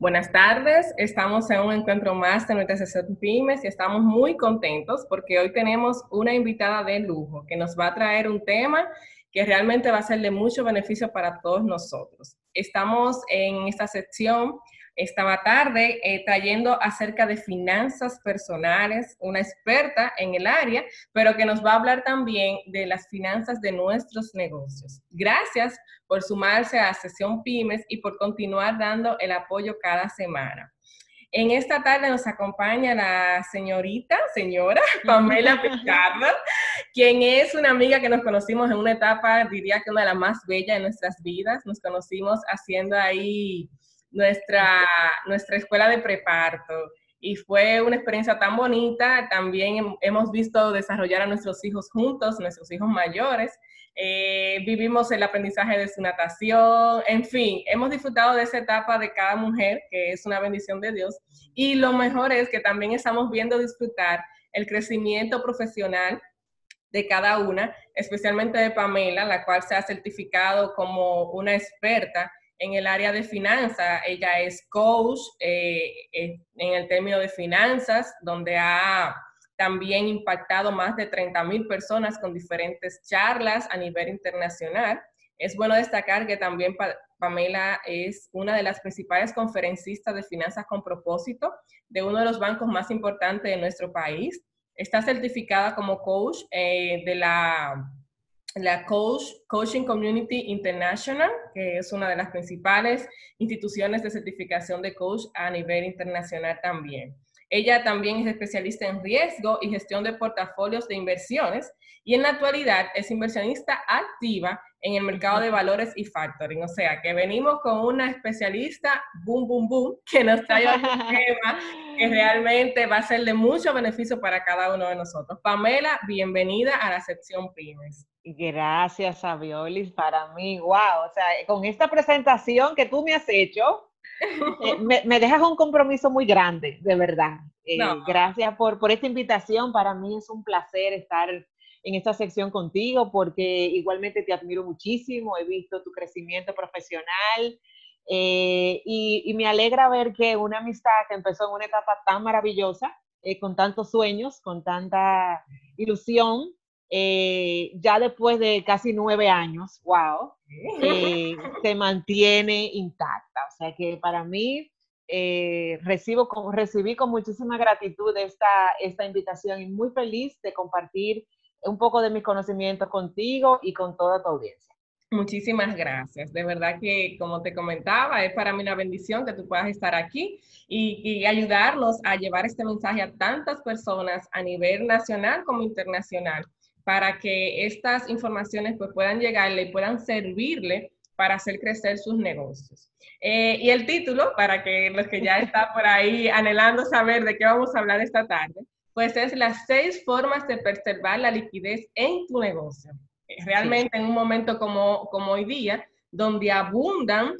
Buenas tardes, estamos en un encuentro más de nuestra sesión Pymes y estamos muy contentos porque hoy tenemos una invitada de lujo que nos va a traer un tema que realmente va a ser de mucho beneficio para todos nosotros. Estamos en esta sección esta tarde eh, trayendo acerca de finanzas personales, una experta en el área, pero que nos va a hablar también de las finanzas de nuestros negocios. Gracias por sumarse a Sesión Pymes y por continuar dando el apoyo cada semana. En esta tarde nos acompaña la señorita, señora Pamela Pichardo, quien es una amiga que nos conocimos en una etapa, diría que una de las más bellas de nuestras vidas. Nos conocimos haciendo ahí nuestra, nuestra escuela de preparto y fue una experiencia tan bonita. También hemos visto desarrollar a nuestros hijos juntos, nuestros hijos mayores. Eh, vivimos el aprendizaje de su natación, en fin, hemos disfrutado de esa etapa de cada mujer, que es una bendición de Dios. Y lo mejor es que también estamos viendo disfrutar el crecimiento profesional de cada una, especialmente de Pamela, la cual se ha certificado como una experta en el área de finanzas. Ella es coach eh, en el término de finanzas, donde ha también impactado más de 30 mil personas con diferentes charlas a nivel internacional. Es bueno destacar que también Pamela es una de las principales conferencistas de finanzas con propósito de uno de los bancos más importantes de nuestro país. Está certificada como coach eh, de la la Coach, Coaching Community International, que es una de las principales instituciones de certificación de coach a nivel internacional también. Ella también es especialista en riesgo y gestión de portafolios de inversiones y en la actualidad es inversionista activa en el mercado de valores y factoring. O sea, que venimos con una especialista, boom, boom, boom, que nos trae un tema que realmente va a ser de mucho beneficio para cada uno de nosotros. Pamela, bienvenida a la sección Pymes. Gracias, Aviolis. Para mí, wow, o sea, con esta presentación que tú me has hecho, eh, me, dejas un compromiso muy grande, de verdad. Eh, gracias por, por esta invitación. Para mí es un placer estar en esta sección contigo porque igualmente te admiro muchísimo, he visto tu crecimiento profesional eh, y, me alegra ver que una amistad que empezó en una etapa tan maravillosa, con tantos sueños, con tanta ilusión, eh, ya después de casi nueve años, wow, eh, se mantiene intacta. O sea que para mí eh, recibo recibí con muchísima gratitud esta, esta invitación y muy feliz de compartir un poco de mis conocimientos contigo y con toda tu audiencia. Muchísimas gracias. De verdad que, como te comentaba, es para mí una bendición que tú puedas estar aquí y, y, ayudarnos a llevar este mensaje a tantas personas a nivel nacional como internacional para que estas informaciones pues, puedan llegarle y puedan servirle para hacer crecer sus negocios. Eh, y el título, para que los que ya están por ahí anhelando saber de qué vamos a hablar esta tarde, pues es las seis formas de preservar la liquidez en tu negocio. Realmente en un momento como, como hoy día, donde abundan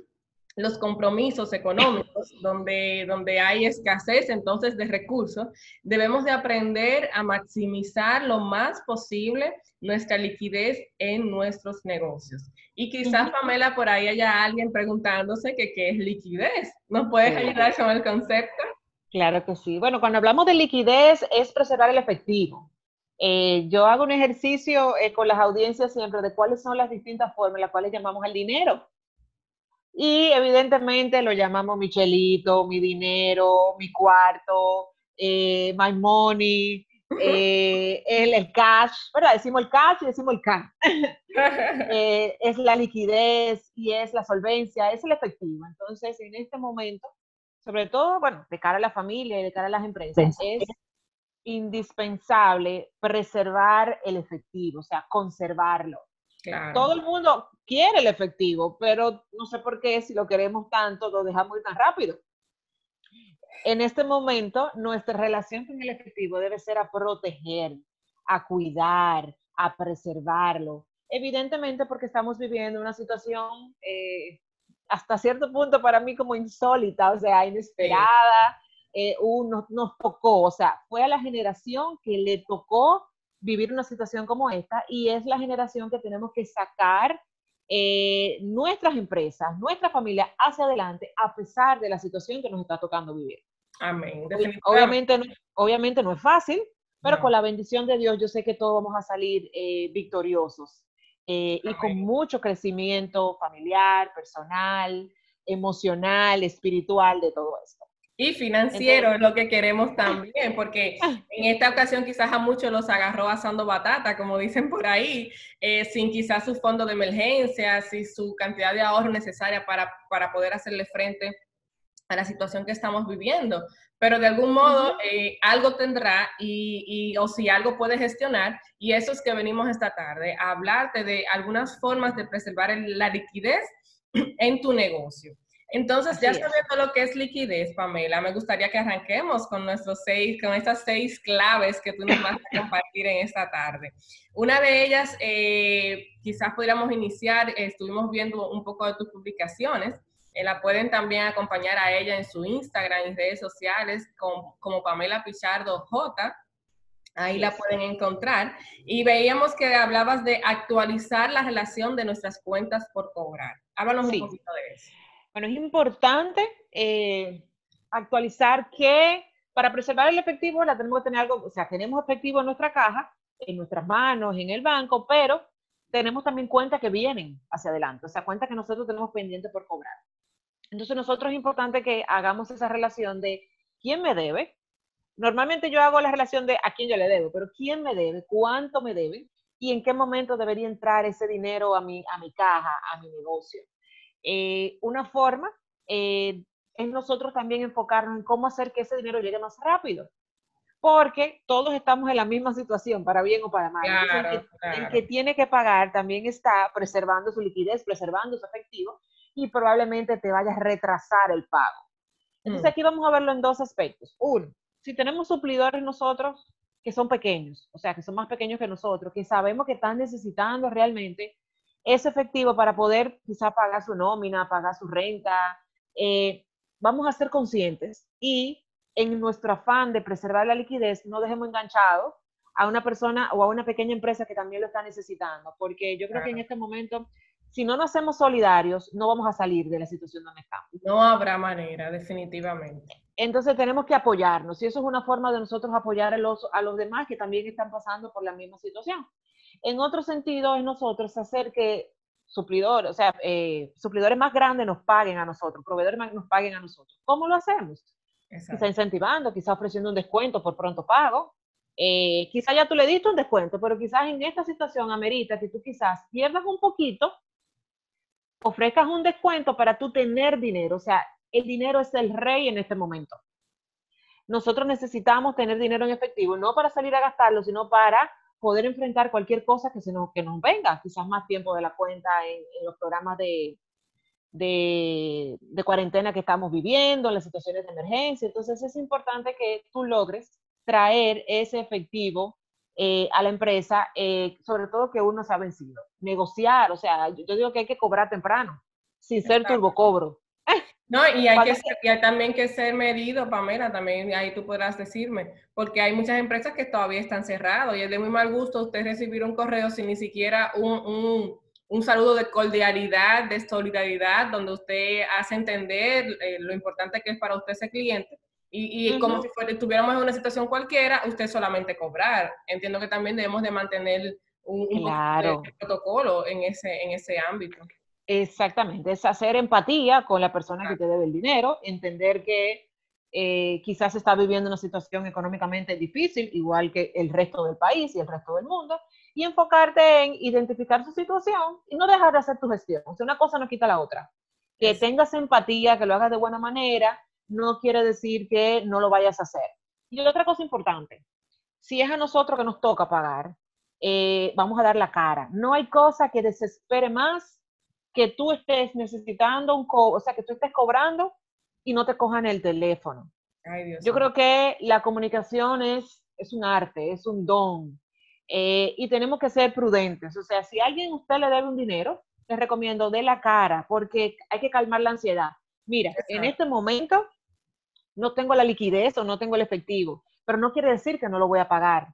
los compromisos económicos, donde, donde hay escasez entonces de recursos, debemos de aprender a maximizar lo más posible nuestra liquidez en nuestros negocios. Y quizás, Pamela, por ahí haya alguien preguntándose que qué es liquidez. ¿Nos puedes ayudar con el concepto? Claro que sí. Bueno, cuando hablamos de liquidez es preservar el efectivo. Eh, yo hago un ejercicio eh, con las audiencias siempre de cuáles son las distintas formas en las cuales llamamos al dinero. Y evidentemente lo llamamos Michelito, mi dinero, mi cuarto, eh, my money, eh, el, cash, ¿verdad? Decimos el cash y decimos el cash. Eh, es la liquidez y es la solvencia, es el efectivo. Entonces, en este momento, sobre todo, bueno, de cara a la familia y de cara a las empresas, es indispensable preservar el efectivo, o sea, conservarlo. Todo el mundo quiere el efectivo, pero no sé por qué si lo queremos tanto, lo dejamos tan rápido. En este momento, nuestra relación con el efectivo debe ser a proteger, a cuidar, a preservarlo. Evidentemente porque estamos viviendo una situación eh, hasta cierto punto para mí como insólita, o sea, inesperada. Eh, nos tocó, o sea, fue a la generación que le tocó vivir una situación como esta y es la generación que tenemos que sacar eh, nuestras empresas, nuestra familia hacia adelante a pesar de la situación que nos está tocando vivir. Amén. Obviamente no, obviamente no es fácil, pero con la bendición de Dios yo sé que todos vamos a salir eh, victoriosos eh, y con mucho crecimiento familiar, personal, emocional, espiritual, de todo esto. Y financiero es lo que queremos también, porque en esta ocasión quizás a muchos los agarró asando batata, como dicen por ahí, eh, sin quizás su fondo de emergencia, sin su cantidad de ahorro necesaria para, para poder hacerle frente a la situación que estamos viviendo. Pero de algún modo eh, algo tendrá y, y, o si algo puede gestionar, y eso es que venimos esta tarde, a hablarte de algunas formas de preservar la liquidez en tu negocio. Entonces, ya sabiendo lo que es liquidez, Pamela, me gustaría que arranquemos con nuestros seis, con estas seis claves que tú nos vas a compartir en esta tarde. Una de ellas, eh, quizás podríamos iniciar, estuvimos viendo un poco de tus publicaciones, eh, la pueden también acompañar a ella en su Instagram y redes sociales como Pamela Pichardo J. Ahí la pueden encontrar. Y veíamos que hablabas de actualizar la relación de nuestras cuentas por cobrar. Háblanos un poquito de eso. Bueno, es importante eh, actualizar que para preservar el efectivo la tenemos que tener algo, o sea, tenemos efectivo en nuestra caja, en nuestras manos, en el banco, pero tenemos también cuentas que vienen hacia adelante, o sea, cuentas que nosotros tenemos pendiente por cobrar. Entonces, nosotros es importante que hagamos esa relación de quién me debe. Normalmente yo hago la relación de a quién yo le debo, pero quién me debe, cuánto me debe y en qué momento debería entrar ese dinero a mi, a mi caja, a mi negocio. Eh, una forma eh, es nosotros también enfocarnos en cómo hacer que ese dinero llegue más rápido. Porque todos estamos en la misma situación, para bien o para mal. el, que, tiene que pagar también está preservando su liquidez, preservando su efectivo y probablemente te vaya a retrasar el pago. Entonces mm. aquí vamos a verlo en dos aspectos. Uno, si tenemos suplidores nosotros que son pequeños, o sea, que son más pequeños que nosotros, que sabemos que están necesitando realmente es efectivo para poder quizá pagar su nómina, pagar su renta. Eh, vamos a ser conscientes y en nuestro afán de preservar la liquidez, no dejemos enganchado a una persona o a una pequeña empresa que también lo está necesitando, porque yo creo que en este momento, si no nos hacemos solidarios, no vamos a salir de la situación donde estamos. No habrá manera, definitivamente. Entonces tenemos que apoyarnos y eso es una forma de nosotros apoyar a los, a los demás que también están pasando por la misma situación. En otro sentido, es nosotros hacer que suplidores, o sea, eh, suplidores más grandes nos paguen a nosotros, proveedores más nos paguen a nosotros. ¿Cómo lo hacemos? Quizá incentivando, quizá ofreciendo un descuento por pronto pago. Eh, quizá ya tú le diste un descuento, pero quizás en esta situación amerita que tú quizás pierdas un poquito, ofrezcas un descuento para tú tener dinero. O sea, el dinero es el rey en este momento. Nosotros necesitamos tener dinero en efectivo, no para salir a gastarlo, sino para poder enfrentar cualquier cosa que, se nos, que nos venga, quizás más tiempo de la cuenta en, los programas de, de, cuarentena que estamos viviendo, en las situaciones de emergencia. Entonces es importante que tú logres traer ese efectivo eh, a la empresa, eh, sobre todo que uno se ha vencido. Negociar, o sea, yo, digo que hay que cobrar temprano, sin ser turbocobro. No, y hay, que ser, también que ser medido, Pamela, también ahí tú podrás decirme, porque hay muchas empresas que todavía están cerradas y es de muy mal gusto usted recibir un correo sin ni siquiera un, un, saludo de cordialidad, de solidaridad, donde usted hace entender eh, lo importante que es para usted ese cliente. Y, y como si fuera, estuviéramos en una situación cualquiera, usted solamente cobrar. Entiendo que también debemos de mantener un, un protocolo en ese, en ese ámbito. Exactamente, es hacer empatía con la persona que te debe el dinero, entender que eh, quizás está viviendo una situación económicamente difícil, igual que el resto del país y el resto del mundo, y enfocarte en identificar su situación y no dejar de hacer tu gestión. O sea, una cosa no quita la otra. Que tengas empatía, que lo hagas de buena manera, no quiere decir que no lo vayas a hacer. Y otra cosa importante, si es a nosotros que nos toca pagar, eh, vamos a dar la cara. No hay cosa que desespere más que tú estés necesitando un co o sea, que tú estés cobrando y no te cojan el teléfono. Yo creo que la comunicación es, es un arte, es un don. Eh, y tenemos que ser prudentes. O sea, si alguien usted le debe un dinero, les recomiendo de la cara, porque hay que calmar la ansiedad. Mira, en este momento no tengo la liquidez o no tengo el efectivo, pero no quiere decir que no lo voy a pagar.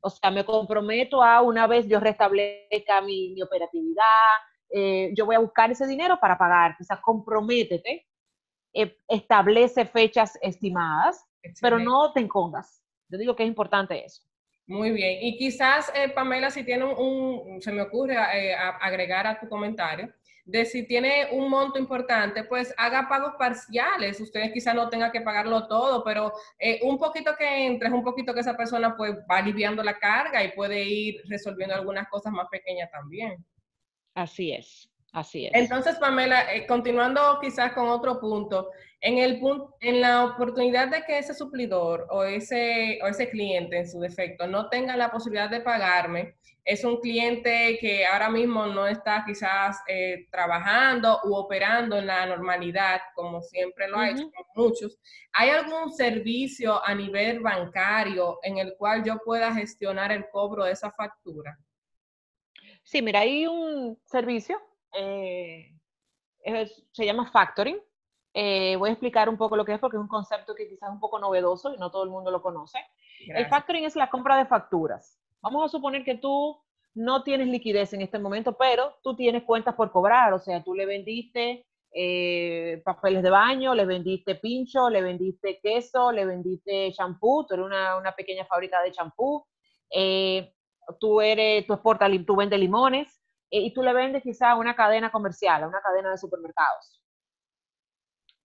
O sea, me comprometo a una vez yo restablezca mi, mi operatividad, eh, yo voy a buscar ese dinero para pagarte, o sea, comprométete, eh, establece fechas estimadas, pero no te encongas. Yo digo que es importante eso. Muy bien. Y quizás, eh, Pamela, si tiene un, se me ocurre agregar a tu comentario, de si tiene un monto importante, pues haga pagos parciales. Ustedes quizás no tengan que pagarlo todo, pero un poquito que entre, un poquito que esa persona pues va aliviando la carga y puede ir resolviendo algunas cosas más pequeñas también. Así es, así es. Entonces, Pamela, eh, continuando quizás con otro punto, en, el punto, en la oportunidad de que ese suplidor o ese, o ese cliente en su defecto no tenga la posibilidad de pagarme, es un cliente que ahora mismo no está quizás eh, trabajando u operando en la normalidad, como siempre lo ha hecho con muchos. ¿Hay algún servicio a nivel bancario en el cual yo pueda gestionar el cobro de esa factura? Sí, mira, hay un servicio, eh, se llama factoring. Eh, voy a explicar un poco lo que es porque es un concepto que quizás es un poco novedoso y no todo el mundo lo conoce. El factoring es la compra de facturas. Vamos a suponer que tú no tienes liquidez en este momento, pero tú tienes cuentas por cobrar, o sea, tú le vendiste eh, papeles de baño, le vendiste pincho, le vendiste queso, le vendiste champú, tú eres una, una pequeña fábrica de champú, eh, tú eres, tú exportas, tú vendes limones y tú le vendes quizá a una cadena comercial, a una cadena de supermercados.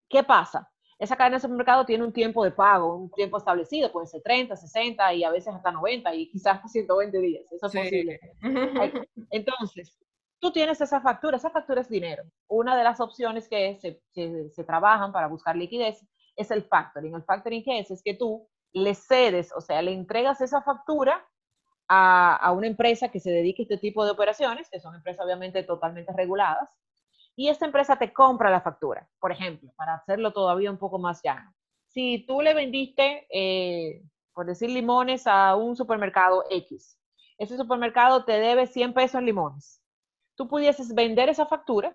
¿Qué pasa? Esa cadena de supermercados tiene un tiempo de pago, un tiempo establecido, puede ser 30, 60 y a veces hasta 90 y quizás hasta 120 días, eso es posible. Entonces, tú tienes esa factura, esa factura es dinero. Una de las opciones que se, se trabajan para buscar liquidez es el factoring. El factoring qué es? Es que tú le cedes, o sea, le entregas esa factura a, una empresa que se dedique a este tipo de operaciones, que son empresas obviamente totalmente reguladas, y esta empresa te compra la factura, por ejemplo, para hacerlo todavía un poco más llano. Si tú le vendiste, eh, por decir limones, a un supermercado X, ese supermercado te debe 100 pesos en limones. Tú pudieses vender esa factura,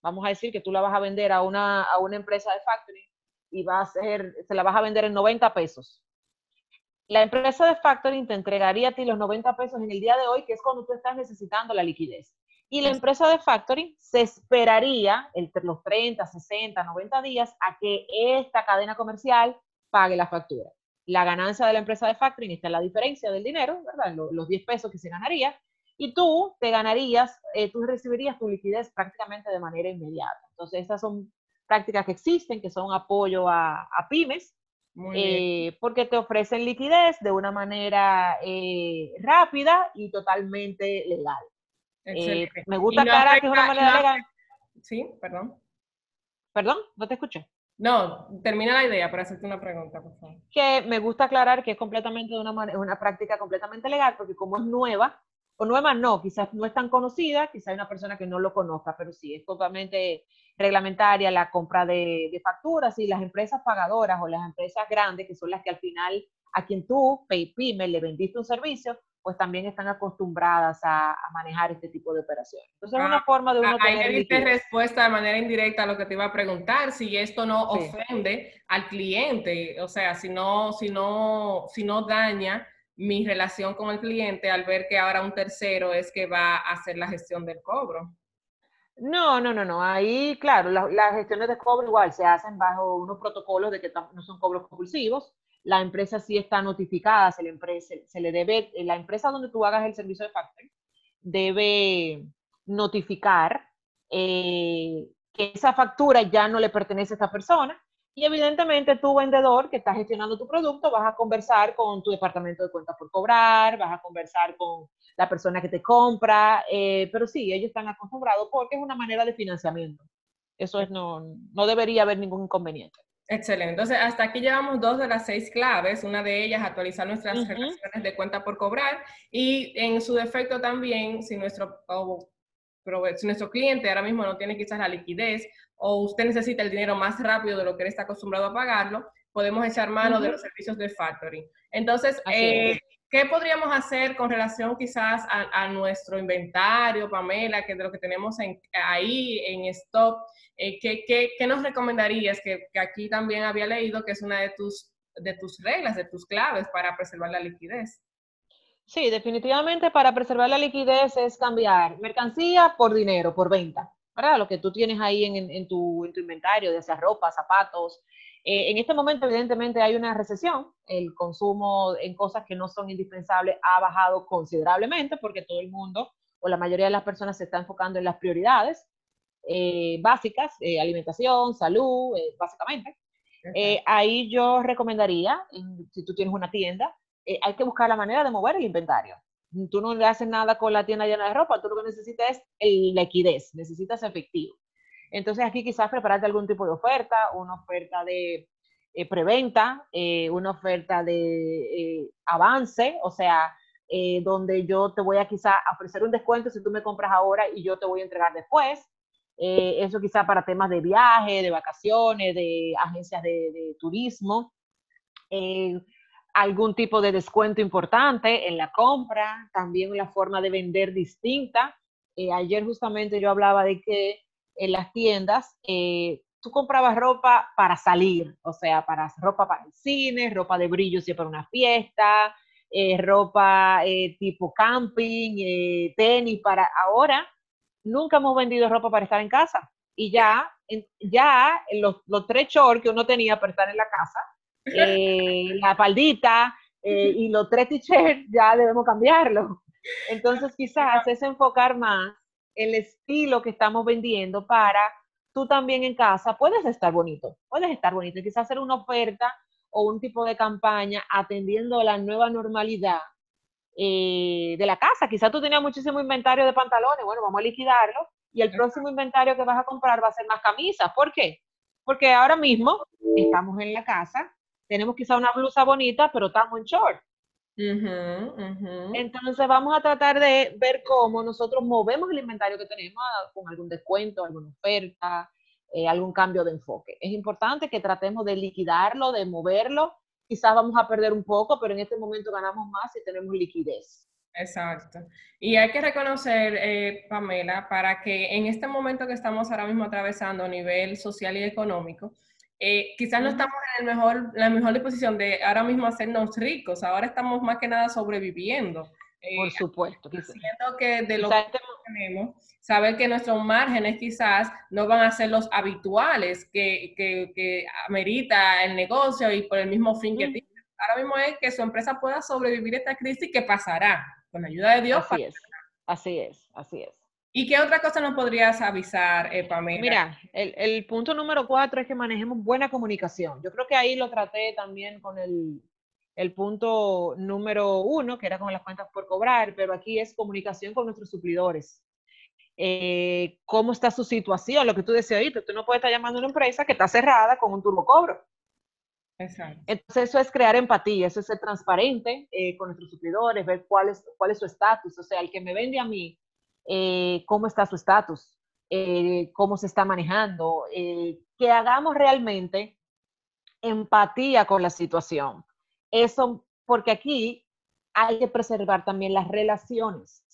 vamos a decir que tú la vas a vender a una, a una empresa de factory y va a ser, se la vas a vender en 90 pesos la empresa de factoring te entregaría a ti los 90 pesos en el día de hoy, que es cuando tú estás necesitando la liquidez. Y la empresa de factoring se esperaría entre los 30, 60, 90 días a que esta cadena comercial pague la factura. La ganancia de la empresa de factoring está en la diferencia del dinero, ¿verdad? Los, 10 pesos que se ganaría. Y tú te ganarías, eh, tú recibirías tu liquidez prácticamente de manera inmediata. Entonces, estas son prácticas que existen, que son apoyo a, a pymes, eh, porque te ofrecen liquidez de una manera eh, rápida y totalmente legal. Eh, me gusta aclarar que es una manera legal. Sí, perdón. Perdón, no te escuché. No, termina la idea para hacerte una pregunta, por favor. Que me gusta aclarar que es completamente de una, una práctica completamente legal, porque como es nueva, o nueva no, quizás no es tan conocida, quizás hay una persona que no lo conozca, pero sí, es totalmente reglamentaria la compra de, facturas y las empresas pagadoras o las empresas grandes, que son las que al final a quien tú, PayPyme, le vendiste un servicio, pues también están acostumbradas a, manejar este tipo de operaciones. Entonces es una ah, forma de uno ahí tener... Ahí diste respuesta de manera indirecta a lo que te iba a preguntar, si esto no ofende al cliente, o sea, si no, si no, si no daña mi relación con el cliente al ver que ahora un tercero es que va a hacer la gestión del cobro. No, no, no, no. Ahí, claro, las gestiones de cobro igual se hacen bajo unos protocolos de que no son cobros compulsivos. La empresa sí está notificada, se le, se le debe, la empresa donde tú hagas el servicio de factoring debe notificar eh, que esa factura ya no le pertenece a esa persona y evidentemente tú, vendedor que estás gestionando tu producto, vas a conversar con tu departamento de cuentas por cobrar, vas a conversar con la persona que te compra, eh, pero sí, ellos están acostumbrados porque es una manera de financiamiento. Eso es, no, no debería haber ningún inconveniente. Excelente. Entonces, hasta aquí llevamos dos de las seis claves. Una de ellas, actualizar nuestras relaciones de cuenta por cobrar. Y en su defecto también, si nuestro, si nuestro cliente ahora mismo no tiene quizás la liquidez o usted necesita el dinero más rápido de lo que él está acostumbrado a pagarlo, podemos echar mano de los servicios de factoring. Entonces, eh, ¿qué podríamos hacer con relación quizás a, nuestro inventario, Pamela, que de lo que tenemos ahí en stock? Eh, ¿qué, qué, nos recomendarías? Que, que, aquí también había leído que es una de tus, de tus reglas, de tus claves para preservar la liquidez. Sí, definitivamente para preservar la liquidez es cambiar mercancía por dinero, por venta, ¿verdad? Lo que tú tienes ahí en, tu, inventario, de sea ropa, zapatos. Eh, en este momento, evidentemente, hay una recesión. El consumo en cosas que no son indispensables ha bajado considerablemente porque todo el mundo o la mayoría de las personas se está enfocando en las prioridades eh, básicas, eh, alimentación, salud, básicamente. ahí yo recomendaría, si tú tienes una tienda, hay que buscar la manera de mover el inventario. Tú no le haces nada con la tienda llena de ropa, tú lo que necesitas es el liquidez, necesitas efectivo. Entonces aquí quizás prepararte algún tipo de oferta, una oferta de eh, preventa, eh, una oferta de avance, o sea, donde yo te voy a quizá ofrecer un descuento si tú me compras ahora y yo te voy a entregar después. eso quizá para temas de viaje, de vacaciones, de agencias de, de turismo algún tipo de descuento importante en la compra, también la forma de vender distinta. Eh, ayer justamente yo hablaba de que en las tiendas eh, tú comprabas ropa para salir, o sea, para ropa para el cine, ropa de brillo si para una fiesta, eh, ropa tipo camping, tenis para ahora. Nunca hemos vendido ropa para estar en casa y ya, ya los, los tres shorts que uno tenía para estar en la casa eh, la faldita eh, y los tres t-shirts ya debemos cambiarlo. Entonces quizás es enfocar más el estilo que estamos vendiendo para tú también en casa puedes estar bonito, puedes estar bonito, quizás hacer una oferta o un tipo de campaña atendiendo a la nueva normalidad eh, de la casa. Quizás tú tenías muchísimo inventario de pantalones, bueno, vamos a liquidarlo y el próximo inventario que vas a comprar va a ser más camisas. ¿Por qué? Porque ahora mismo estamos en la casa, tenemos quizá una blusa bonita, pero estamos en short. Entonces vamos a tratar de ver cómo nosotros movemos el inventario que tenemos ah, con algún descuento, alguna oferta, eh, algún cambio de enfoque. Es importante que tratemos de liquidarlo, de moverlo. Quizás vamos a perder un poco, pero en este momento ganamos más si tenemos liquidez. Exacto. Y hay que reconocer, eh, Pamela, para que en este momento que estamos ahora mismo atravesando a nivel social y económico, eh, quizás no estamos en el mejor, la mejor disposición de ahora mismo hacernos ricos, ahora estamos más que nada sobreviviendo. Eh, Por supuesto. Siento que de lo que tenemos, saber que nuestros márgenes quizás no van a ser los habituales que, que, que amerita el negocio y por el mismo fin que tiene. Ahora mismo es que su empresa pueda sobrevivir esta crisis que pasará, con la ayuda de Dios. Así es, así es, así es. ¿Y qué otra cosa nos podrías avisar, eh, Pamela? Mira, el, punto número cuatro es que manejemos buena comunicación. Yo creo que ahí lo traté también con el, punto número uno, que era con las cuentas por cobrar, pero aquí es comunicación con nuestros suplidores. Eh, ¿Cómo está su situación? Lo que tú decías ahorita, tú no puedes estar llamando a una empresa que está cerrada con un turbocobro. Exacto. Entonces eso es crear empatía, eso es ser transparente eh, con nuestros suplidores, ver cuál es, cuál es su estatus. O sea, el que me vende a mí eh, cómo está su estatus, eh, cómo se está manejando, eh, que hagamos realmente empatía con la situación. Eso, porque aquí hay que preservar también las relaciones.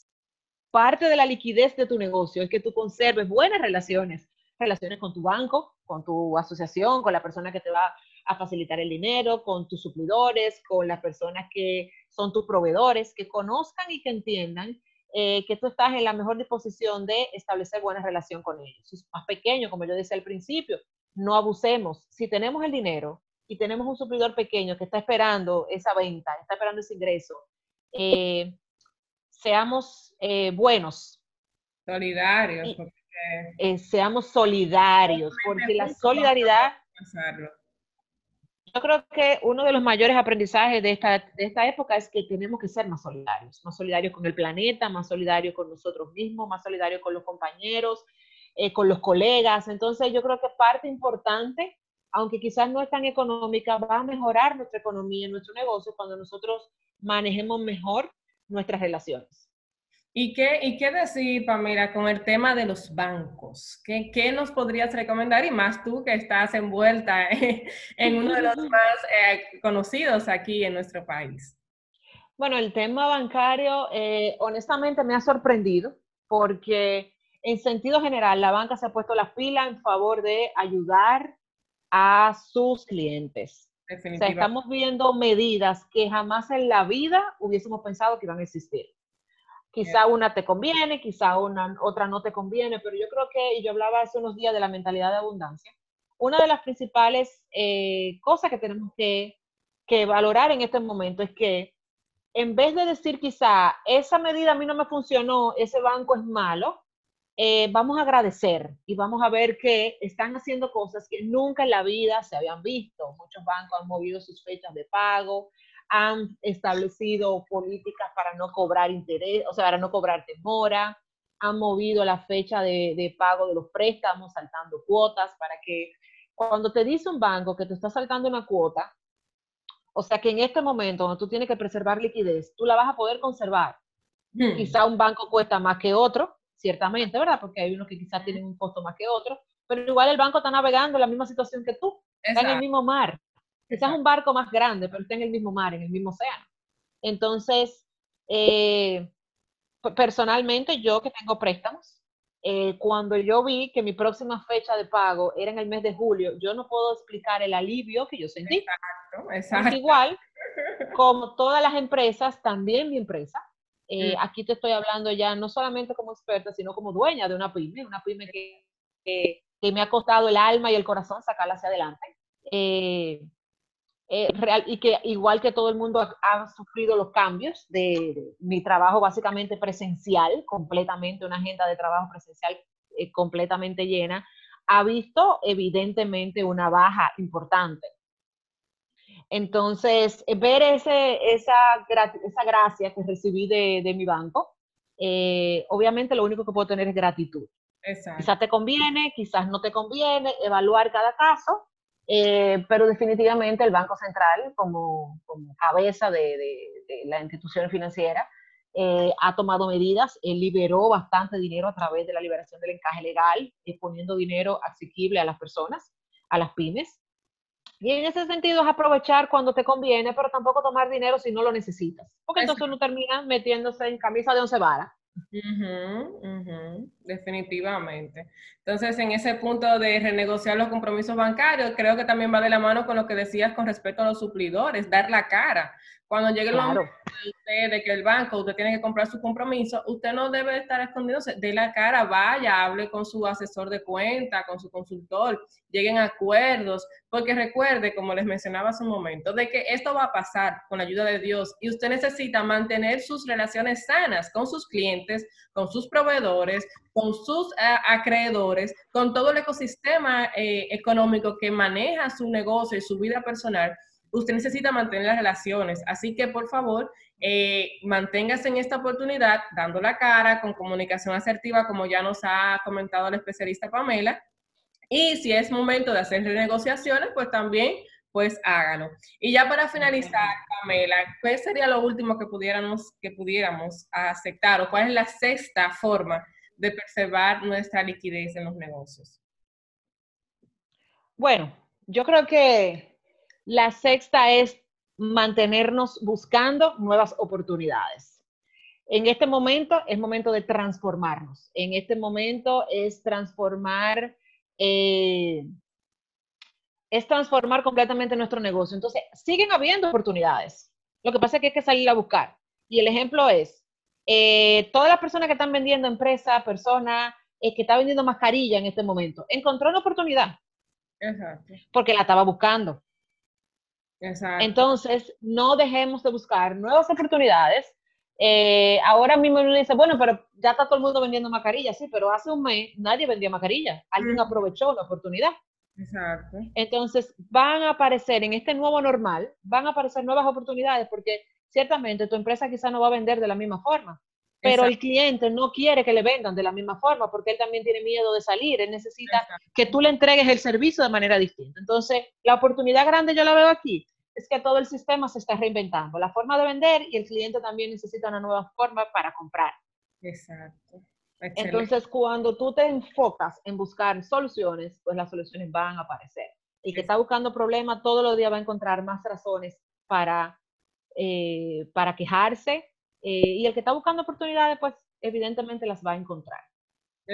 Parte de la liquidez de tu negocio es que tú conserves buenas relaciones, relaciones con tu banco, con tu asociación, con la persona que te va a facilitar el dinero, con tus suplidores, con las personas que son tus proveedores, que conozcan y que entiendan eh, que tú estás en la mejor disposición de establecer buena relación con ellos. Si es más pequeño, como yo decía al principio, no abusemos. Si tenemos el dinero y tenemos un suplidor pequeño que está esperando esa venta, está esperando ese ingreso, eh, seamos eh, buenos. Solidarios. seamos solidarios, porque la solidaridad yo creo que uno de los mayores aprendizajes de esta, de esta época es que tenemos que ser más solidarios, más solidarios con el planeta, más solidarios con nosotros mismos, más solidarios con los compañeros, eh, con los colegas. Entonces yo creo que parte importante, aunque quizás no es tan económica, va a mejorar nuestra economía, nuestro negocio cuando nosotros manejemos mejor nuestras relaciones. ¿Y qué, ¿Y qué decir, Pamela, con el tema de los bancos? ¿Qué, ¿Qué, nos podrías recomendar? Y más tú que estás envuelta en uno de los más eh, conocidos aquí en nuestro país. Bueno, el tema bancario, eh, honestamente, me ha sorprendido porque en sentido general la banca se ha puesto la fila en favor de ayudar a sus clientes. O sea, estamos viendo medidas que jamás en la vida hubiésemos pensado que iban a existir. Quizá una te conviene, quizá una, otra no te conviene, pero yo creo que, y yo hablaba hace unos días de la mentalidad de abundancia, una de las principales eh, cosas que tenemos que, que valorar en este momento es que en vez de decir quizá, esa medida a mí no me funcionó, ese banco es malo, eh, vamos a agradecer y vamos a ver que están haciendo cosas que nunca en la vida se habían visto. Muchos bancos han movido sus fechas de pago, han establecido políticas para no cobrar interés, o sea, para no cobrar demora, han movido la fecha de, de pago de los préstamos saltando cuotas para que cuando te dice un banco que te está saltando una cuota, o sea que en este momento, cuando tú tienes que preservar liquidez, tú la vas a poder conservar. Hmm. Quizá un banco cuesta más que otro, ciertamente, ¿verdad? Porque hay unos que quizás tienen un costo más que otro, pero igual el banco está navegando en la misma situación que tú, está en el mismo mar. Quizás un barco más grande, pero está en el mismo mar, en el mismo océano. Entonces, eh, personalmente, yo que tengo préstamos, eh, cuando yo vi que mi próxima fecha de pago era en el mes de julio, yo no puedo explicar el alivio que yo sentí. Exacto, exacto. igual, como todas las empresas, también mi empresa, eh, mm. aquí te estoy hablando ya no solamente como experta, sino como dueña de una pyme, una pyme que, que, me ha costado el alma y el corazón sacarla hacia adelante. Eh, eh, real, y que igual que todo el mundo ha, sufrido los cambios de, mi trabajo básicamente presencial, completamente una agenda de trabajo presencial eh, completamente llena, ha visto evidentemente una baja importante. Entonces, eh, ver ese, esa, esa gracia que recibí de, de mi banco, obviamente lo único que puedo tener es gratitud. Quizás te conviene, quizás no te conviene, evaluar cada caso eh, pero definitivamente el Banco Central, como, como cabeza de, de, la institución financiera, eh, ha tomado medidas, liberó bastante dinero a través de la liberación del encaje legal, poniendo dinero asequible a las personas, a las pymes. Y en ese sentido es aprovechar cuando te conviene, pero tampoco tomar dinero si no lo necesitas, porque entonces uno termina metiéndose en camisa de once varas definitivamente. Entonces, en ese punto de renegociar los compromisos bancarios, creo que también va de la mano con lo que decías con respecto a los suplidores, dar la cara. Cuando llegue el momento de, que el banco, usted tiene que comprar su compromiso, usted no debe estar escondiéndose, de la cara, vaya, hable con su asesor de cuenta, con su consultor, lleguen a acuerdos, porque recuerde, como les mencionaba hace un momento, de que esto va a pasar con la ayuda de Dios y usted necesita mantener sus relaciones sanas con sus clientes, con sus proveedores, con sus eh, acreedores, con todo el ecosistema eh, económico que maneja su negocio y su vida personal usted necesita mantener las relaciones. Así que, por favor, eh, manténgase en esta oportunidad dando la cara, con comunicación asertiva, como ya nos ha comentado la especialista Pamela. Y si es momento de hacer renegociaciones, pues también, pues hágalo. Y ya para finalizar, Pamela, ¿cuál sería lo último que pudiéramos, que pudiéramos aceptar o cuál es la sexta forma de preservar nuestra liquidez en los negocios? Bueno, yo creo que la sexta es mantenernos buscando nuevas oportunidades. En este momento es momento de transformarnos. En este momento es transformar, eh, es transformar completamente nuestro negocio. Entonces, siguen habiendo oportunidades. Lo que pasa es que hay que salir a buscar. Y el ejemplo es, eh, todas las personas que están vendiendo empresa, persona eh, que está vendiendo mascarilla en este momento, encontró una oportunidad. Porque la estaba buscando. Entonces, no dejemos de buscar nuevas oportunidades. Eh, ahora mismo uno dice, bueno, pero ya está todo el mundo vendiendo mascarillas, sí, pero hace un mes nadie vendía mascarillas, alguien aprovechó la oportunidad. Exacto. Entonces, van a aparecer en este nuevo normal, van a aparecer nuevas oportunidades porque ciertamente tu empresa quizá no va a vender de la misma forma, pero el cliente no quiere que le vendan de la misma forma porque él también tiene miedo de salir, él necesita que tú le entregues el servicio de manera distinta. Entonces, la oportunidad grande yo la veo aquí, es que todo el sistema se está reinventando, la forma de vender y el cliente también necesita una nueva forma para comprar. Exacto. Entonces, cuando tú te enfocas en buscar soluciones, pues las soluciones van a aparecer. Y que está buscando problemas, todos los días va a encontrar más razones para, eh, para quejarse. Eh, y el que está buscando oportunidades, pues evidentemente las va a encontrar.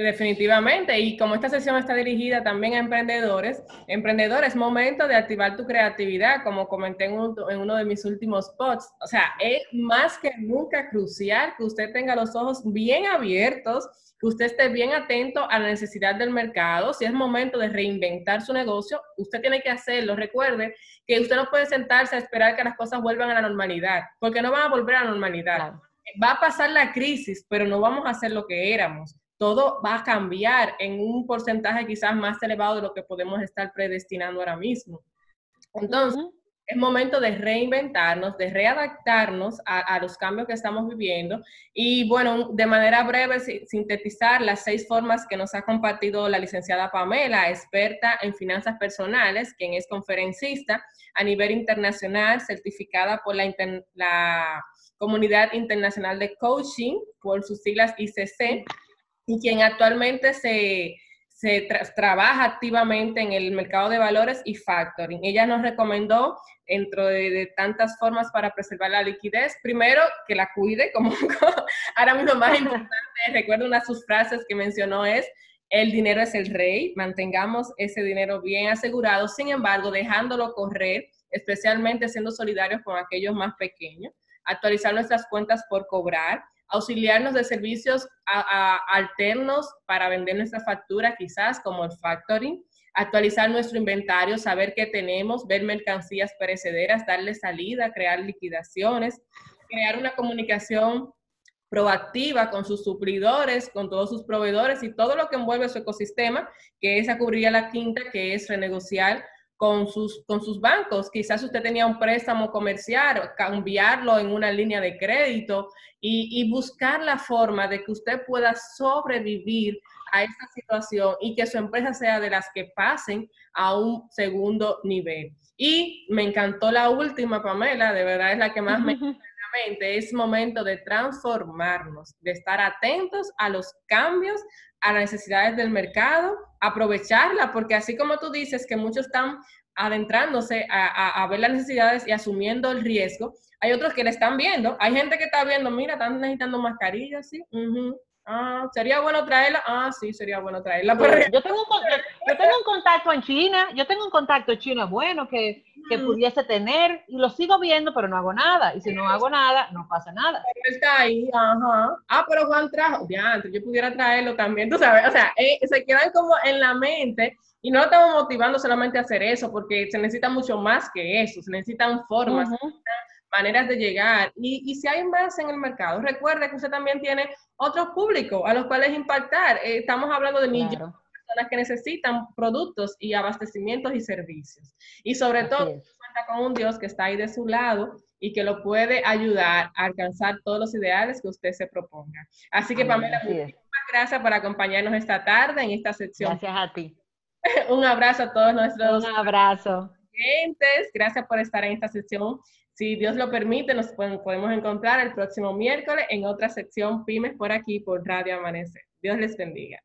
Definitivamente, y como esta sesión está dirigida también a emprendedores, emprendedores, es momento de activar tu creatividad, como comenté en, uno de mis últimos posts. O sea, es más que nunca crucial que usted tenga los ojos bien abiertos, que usted esté bien atento a la necesidad del mercado. Si es momento de reinventar su negocio, usted tiene que hacerlo. Recuerde que usted no puede sentarse a esperar que las cosas vuelvan a la normalidad, porque no van a volver a la normalidad. Va a pasar la crisis, pero no vamos a hacer lo que éramos todo va a cambiar en un porcentaje quizás más elevado de lo que podemos estar predestinando ahora mismo. Entonces, es momento de reinventarnos, de readaptarnos a, los cambios que estamos viviendo y, bueno, de manera breve, sintetizar las seis formas que nos ha compartido la licenciada Pamela, experta en finanzas personales, quien es conferencista a nivel internacional, certificada por la, la Comunidad Internacional de Coaching, por sus siglas ICC y quien actualmente se, trabaja activamente en el mercado de valores y factoring. Ella nos recomendó, dentro de, tantas formas para preservar la liquidez, primero que la cuide, como ahora mismo más importante, recuerdo una de sus frases que mencionó es, el dinero es el rey, mantengamos ese dinero bien asegurado, sin embargo, dejándolo correr, especialmente siendo solidarios con aquellos más pequeños, actualizar nuestras cuentas por cobrar, auxiliarnos de servicios alternos para vender nuestra factura, quizás como el factoring, actualizar nuestro inventario, saber qué tenemos, ver mercancías perecederas, darle salida, crear liquidaciones, crear una comunicación proactiva con sus suplidores, con todos sus proveedores y todo lo que envuelve su ecosistema, que esa cubriría la quinta, que es renegociar con sus, con sus bancos. Quizás usted tenía un préstamo comercial, cambiarlo en una línea de crédito y, buscar la forma de que usted pueda sobrevivir a esta situación y que su empresa sea de las que pasen a un segundo nivel. Y me encantó la última, Pamela, de verdad es la que más me es momento de transformarnos, de estar atentos a los cambios, a las necesidades del mercado, aprovecharla, porque así como tú dices que muchos están adentrándose a, ver las necesidades y asumiendo el riesgo, hay otros que le están viendo. Hay gente que está viendo, mira, están necesitando mascarillas, sí. Ah, sería bueno traerla. Ah, sí, sería bueno traerla. yo, tengo un, yo, tengo un contacto en China, yo tengo un contacto en China bueno que, que pudiese tener y lo sigo viendo, pero no hago nada. Y si no hago nada, no pasa nada. Está ahí, ajá. Ah, pero Juan trajo, ya, yo pudiera traerlo también, tú sabes. O sea, eh, se quedan como en la mente y no estamos motivando solamente a hacer eso, porque se necesita mucho más que eso, se necesitan formas, maneras de llegar. Y, y, si hay más en el mercado, recuerde que usted también tiene otro público a los cuales impactar. Eh, estamos hablando de millones de personas que necesitan productos y abastecimientos y servicios. Y sobre todo, cuenta con un Dios que está ahí de su lado y que lo puede ayudar a alcanzar todos los ideales que usted se proponga. Así que, Pamela, muchísimas gracias por acompañarnos esta tarde en esta sección. Gracias a ti. un abrazo a todos nuestros. Un abrazo. Clientes. Gracias por estar en esta sección si Dios lo permite, nos podemos encontrar el próximo miércoles en otra sección Pymes por aquí, por Radio Amanecer. Dios les bendiga.